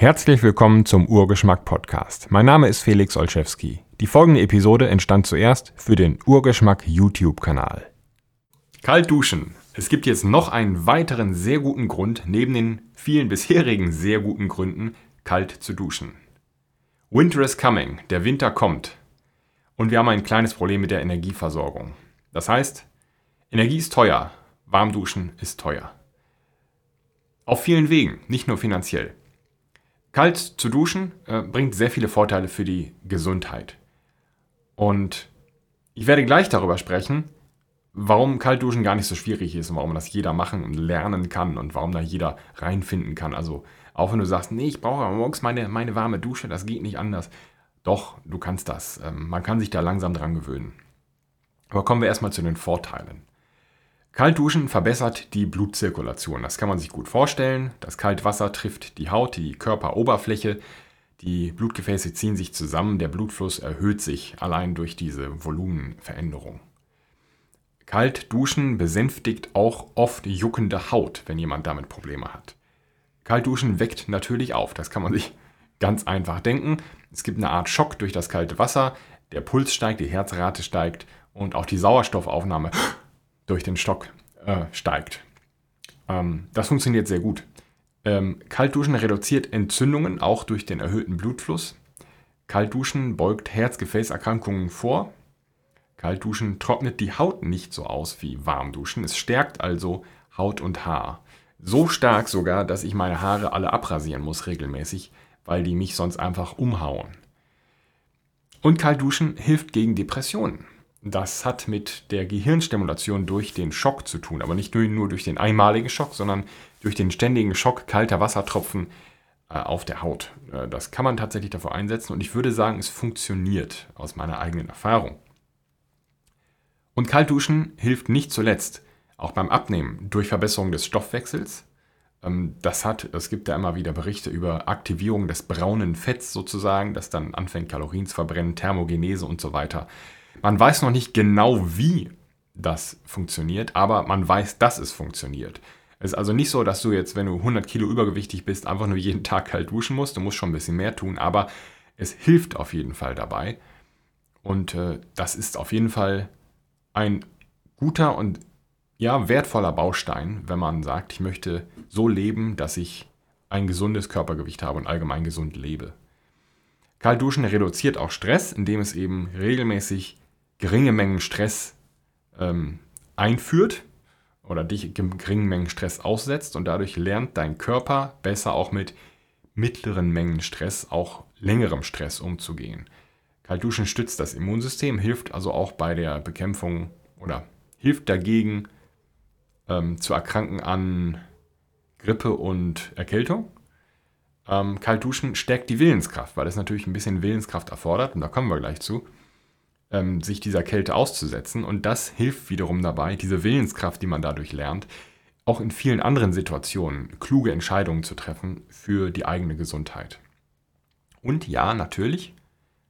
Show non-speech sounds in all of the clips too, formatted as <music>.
Herzlich willkommen zum Urgeschmack Podcast. Mein Name ist Felix Olszewski. Die folgende Episode entstand zuerst für den Urgeschmack YouTube-Kanal. Kalt duschen. Es gibt jetzt noch einen weiteren sehr guten Grund, neben den vielen bisherigen sehr guten Gründen, kalt zu duschen. Winter is coming. Der Winter kommt. Und wir haben ein kleines Problem mit der Energieversorgung. Das heißt, Energie ist teuer, Warmduschen ist teuer. Auf vielen Wegen, nicht nur finanziell. Kalt zu duschen äh, bringt sehr viele Vorteile für die Gesundheit. Und ich werde gleich darüber sprechen, warum Kaltduschen gar nicht so schwierig ist und warum das jeder machen und lernen kann und warum da jeder reinfinden kann. Also auch wenn du sagst, nee, ich brauche morgens meine, meine warme Dusche, das geht nicht anders. Doch, du kannst das. Ähm, man kann sich da langsam dran gewöhnen. Aber kommen wir erstmal zu den Vorteilen. Kaltduschen verbessert die Blutzirkulation. Das kann man sich gut vorstellen. Das Kaltwasser trifft die Haut, die Körperoberfläche. Die Blutgefäße ziehen sich zusammen, der Blutfluss erhöht sich allein durch diese Volumenveränderung. Kaltduschen besänftigt auch oft juckende Haut, wenn jemand damit Probleme hat. Kaltduschen weckt natürlich auf, das kann man sich ganz einfach denken. Es gibt eine Art Schock durch das kalte Wasser, der Puls steigt, die Herzrate steigt und auch die Sauerstoffaufnahme durch den Stock äh, steigt. Ähm, das funktioniert sehr gut. Ähm, Kaltduschen reduziert Entzündungen auch durch den erhöhten Blutfluss. Kaltduschen beugt Herz-Gefäßerkrankungen vor. Kaltduschen trocknet die Haut nicht so aus wie Warmduschen. Es stärkt also Haut und Haar. So stark sogar, dass ich meine Haare alle abrasieren muss regelmäßig, weil die mich sonst einfach umhauen. Und Kaltduschen hilft gegen Depressionen. Das hat mit der Gehirnstimulation durch den Schock zu tun, aber nicht nur durch den einmaligen Schock, sondern durch den ständigen Schock kalter Wassertropfen äh, auf der Haut. Äh, das kann man tatsächlich dafür einsetzen und ich würde sagen, es funktioniert aus meiner eigenen Erfahrung. Und Kaltduschen hilft nicht zuletzt auch beim Abnehmen durch Verbesserung des Stoffwechsels. Ähm, das hat, es gibt da immer wieder Berichte über Aktivierung des braunen Fetts sozusagen, das dann anfängt Kalorien zu verbrennen, Thermogenese und so weiter. Man weiß noch nicht genau, wie das funktioniert, aber man weiß, dass es funktioniert. Es ist also nicht so, dass du jetzt, wenn du 100 Kilo übergewichtig bist, einfach nur jeden Tag kalt duschen musst. Du musst schon ein bisschen mehr tun, aber es hilft auf jeden Fall dabei. Und äh, das ist auf jeden Fall ein guter und ja, wertvoller Baustein, wenn man sagt, ich möchte so leben, dass ich ein gesundes Körpergewicht habe und allgemein gesund lebe. Kaltduschen reduziert auch Stress, indem es eben regelmäßig geringe Mengen Stress ähm, einführt oder dich geringen Mengen Stress aussetzt und dadurch lernt dein Körper besser auch mit mittleren Mengen Stress, auch längerem Stress umzugehen. Kaltduschen stützt das Immunsystem, hilft also auch bei der Bekämpfung oder hilft dagegen ähm, zu erkranken an Grippe und Erkältung. Ähm, Kaltduschen stärkt die Willenskraft, weil es natürlich ein bisschen Willenskraft erfordert und da kommen wir gleich zu ähm, sich dieser Kälte auszusetzen. Und das hilft wiederum dabei, diese Willenskraft, die man dadurch lernt, auch in vielen anderen Situationen kluge Entscheidungen zu treffen für die eigene Gesundheit. Und ja, natürlich,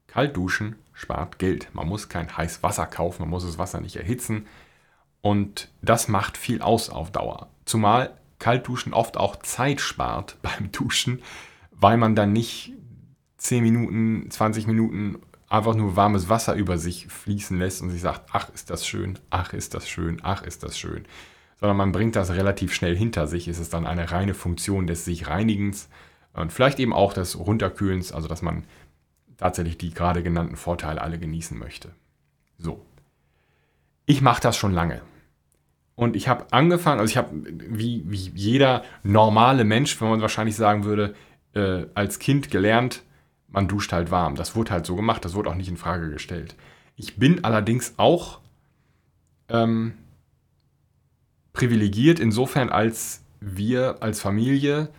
kalt duschen spart Geld. Man muss kein heißes Wasser kaufen, man muss das Wasser nicht erhitzen. Und das macht viel aus auf Dauer. Zumal Kaltduschen oft auch Zeit spart <laughs> beim Duschen, weil man dann nicht 10 Minuten, 20 Minuten einfach nur warmes Wasser über sich fließen lässt und sich sagt, ach ist das schön, ach ist das schön, ach ist das schön. Sondern man bringt das relativ schnell hinter sich. Es ist dann eine reine Funktion des sich Reinigens und vielleicht eben auch des Runterkühlens, also dass man tatsächlich die gerade genannten Vorteile alle genießen möchte. So. Ich mache das schon lange. Und ich habe angefangen, also ich habe wie, wie jeder normale Mensch, wenn man wahrscheinlich sagen würde, äh, als Kind gelernt, man duscht halt warm. Das wurde halt so gemacht, das wurde auch nicht in Frage gestellt. Ich bin allerdings auch ähm, privilegiert insofern, als wir als Familie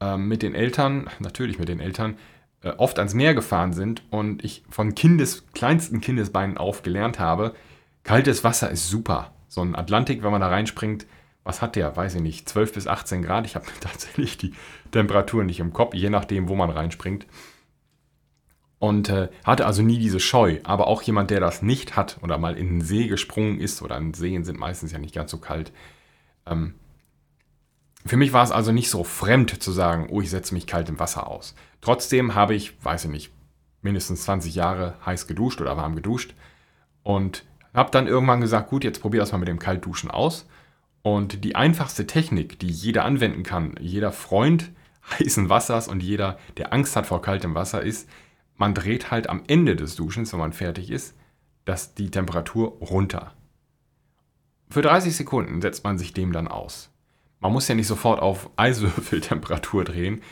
äh, mit den Eltern, natürlich mit den Eltern, äh, oft ans Meer gefahren sind und ich von Kindes, kleinsten Kindesbeinen auf gelernt habe, kaltes Wasser ist super. So ein Atlantik, wenn man da reinspringt, was hat der? Weiß ich nicht, 12 bis 18 Grad. Ich habe <laughs> tatsächlich die Temperatur nicht im Kopf, je nachdem, wo man reinspringt und äh, hatte also nie diese Scheu. Aber auch jemand, der das nicht hat oder mal in den See gesprungen ist, oder in Seen sind meistens ja nicht ganz so kalt, ähm, Für mich war es also nicht so fremd zu sagen, oh, ich setze mich kalt im Wasser aus. Trotzdem habe ich, weiß ich nicht, mindestens 20 Jahre heiß geduscht oder warm geduscht und habe dann irgendwann gesagt, gut, jetzt probier das mal mit dem Kaltduschen aus. Und die einfachste Technik, die jeder anwenden kann, jeder Freund heißen Wassers und jeder, der Angst hat vor kaltem Wasser, ist, man dreht halt am Ende des Duschens, wenn man fertig ist, dass die Temperatur runter. Für 30 Sekunden setzt man sich dem dann aus. Man muss ja nicht sofort auf Eiswürfeltemperatur drehen,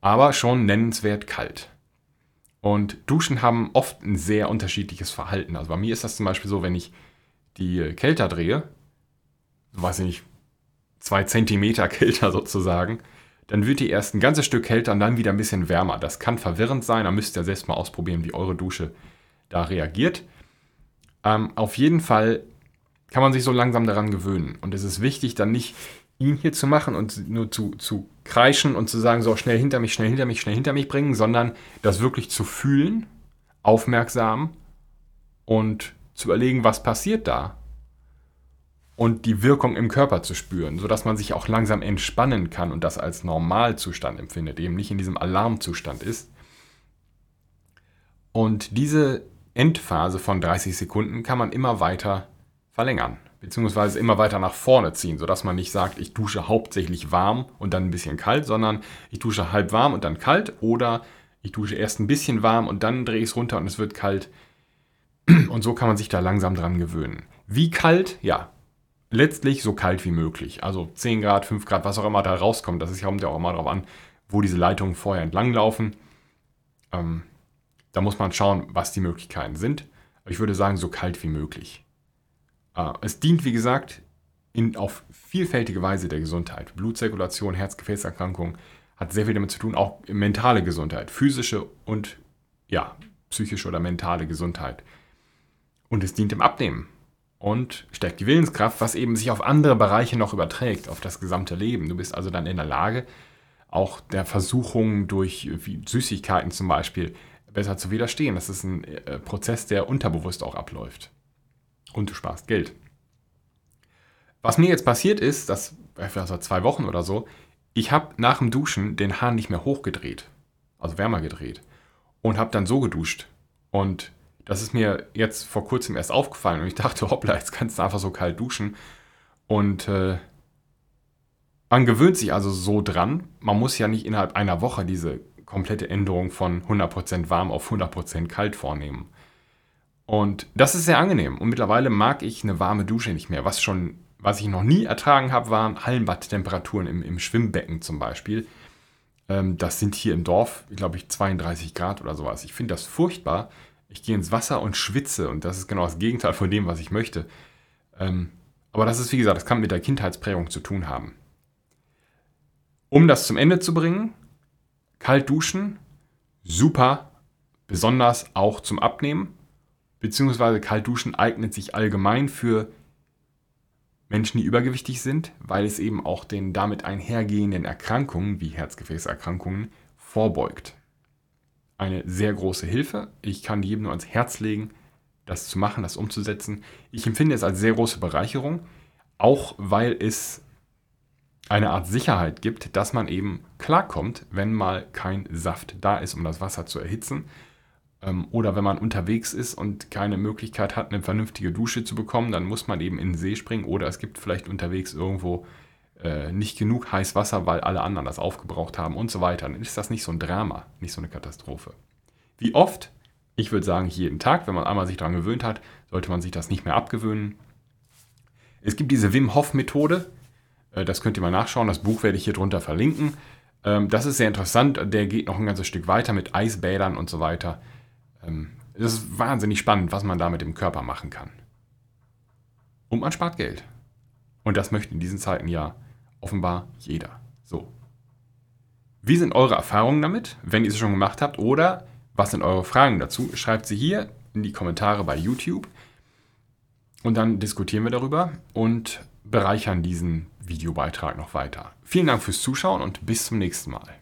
aber schon nennenswert kalt. Und Duschen haben oft ein sehr unterschiedliches Verhalten. Also bei mir ist das zum Beispiel so, wenn ich die kälter drehe, weiß ich nicht, zwei Zentimeter <laughs> kälter sozusagen, dann wird die erst ein ganzes Stück kälter und dann wieder ein bisschen wärmer. Das kann verwirrend sein, da müsst ihr selbst mal ausprobieren, wie eure Dusche da reagiert. Ähm, auf jeden Fall kann man sich so langsam daran gewöhnen. Und es ist wichtig, dann nicht ihn hier zu machen und nur zu, zu kreischen und zu sagen, so schnell hinter mich, schnell hinter mich, schnell hinter mich bringen, sondern das wirklich zu fühlen, aufmerksam und zu überlegen, was passiert da und die Wirkung im Körper zu spüren, sodass man sich auch langsam entspannen kann und das als Normalzustand empfindet, eben nicht in diesem Alarmzustand ist. Und diese Endphase von 30 Sekunden kann man immer weiter verlängern beziehungsweise immer weiter nach vorne ziehen, sodass man nicht sagt, ich dusche hauptsächlich warm und dann ein bisschen kalt, sondern ich dusche halb warm und dann kalt oder ich dusche erst ein bisschen warm und dann drehe ich es runter und es wird kalt. Und so kann man sich da langsam dran gewöhnen. Wie kalt? Ja, letztlich so kalt wie möglich. Also 10 Grad, 5 Grad, was auch immer da rauskommt. Das ist ja auch immer darauf an, wo diese Leitungen vorher entlang laufen. Ähm, da muss man schauen, was die Möglichkeiten sind. Aber ich würde sagen, so kalt wie möglich. Äh, es dient, wie gesagt, in, auf vielfältige Weise der Gesundheit. Blutzirkulation, Herz-Gefäßerkrankungen hat sehr viel damit zu tun, auch mentale Gesundheit, physische und ja, psychische oder mentale Gesundheit. Und es dient im Abnehmen und stärkt die Willenskraft, was eben sich auf andere Bereiche noch überträgt, auf das gesamte Leben. Du bist also dann in der Lage, auch der Versuchung durch Süßigkeiten zum Beispiel besser zu widerstehen. Das ist ein äh, Prozess, der unterbewusst auch abläuft und du sparst Geld. Was mir jetzt passiert ist, das war vor zwei Wochen oder so, ich habe nach dem Duschen den Hahn nicht mehr hochgedreht, also wärmer gedreht und habe dann so geduscht. Und das ist mir jetzt vor kurzem erst aufgefallen und ich dachte, <laughs> hoppla, jetzt kannst du einfach so kalt duschen. Und äh, man gewöhnt sich also so dran. Man muss ja nicht innerhalb einer Woche diese komplette Änderung von 100% warm auf 100% kalt vornehmen. Und das ist sehr angenehm. Und mittlerweile mag ich eine warme Dusche nicht mehr. Was schon, was ich noch nie ertragen habe, waren Hallenbadtemperaturen im, im Schwimmbecken zum Beispiel. Ähm, das sind hier im Dorf, glaube ich, 32 Grad oder sowas. Ich finde das furchtbar. Ich gehe ins Wasser und schwitze und das ist genau das Gegenteil von dem, was ich möchte. Ähm, aber das ist, wie gesagt, das kann mit der Kindheitsprägung zu tun haben. Um das zum Ende zu bringen, kalt duschen, super, besonders auch zum Abnehmen beziehungsweise Kaltduschen eignet sich allgemein für Menschen, die übergewichtig sind, weil es eben auch den damit einhergehenden Erkrankungen wie Herzgefäßerkrankungen vorbeugt. Eine sehr große Hilfe. Ich kann jedem nur ans Herz legen, das zu machen, das umzusetzen. Ich empfinde es als sehr große Bereicherung, auch weil es eine Art Sicherheit gibt, dass man eben klarkommt, wenn mal kein Saft da ist, um das Wasser zu erhitzen oder wenn man unterwegs ist und keine Möglichkeit hat, eine vernünftige Dusche zu bekommen, dann muss man eben in den See springen oder es gibt vielleicht unterwegs irgendwo äh, nicht genug heiß Wasser, weil alle anderen das aufgebraucht haben und so weiter. Dann ist das nicht so ein Drama, nicht so eine Katastrophe. Wie oft? Ich würde sagen, jeden Tag, wenn man einmal sich daran gewöhnt hat, sollte man sich das nicht mehr abgewöhnen. Es gibt diese Wim Hof Methode, äh, das könnt ihr mal nachschauen, das Buch werde ich hier drunter verlinken. Ähm, das ist sehr interessant, der geht noch ein ganzes Stück weiter mit Eisbädern und so weiter. Ähm, es ist wahnsinnig spannend, was man da mit dem Körper machen kann. Und man spart Geld. Und das möchte in diesen Zeiten ja offenbar jeder. So. Wie sind eure Erfahrungen damit, wenn ihr es schon gemacht habt? Oder was sind eure Fragen dazu? Schreibt sie hier in die Kommentare bei YouTube. Und dann diskutieren wir darüber und bereichern diesen Videobeitrag noch weiter. Vielen Dank fürs Zuschauen und bis zum nächsten Mal.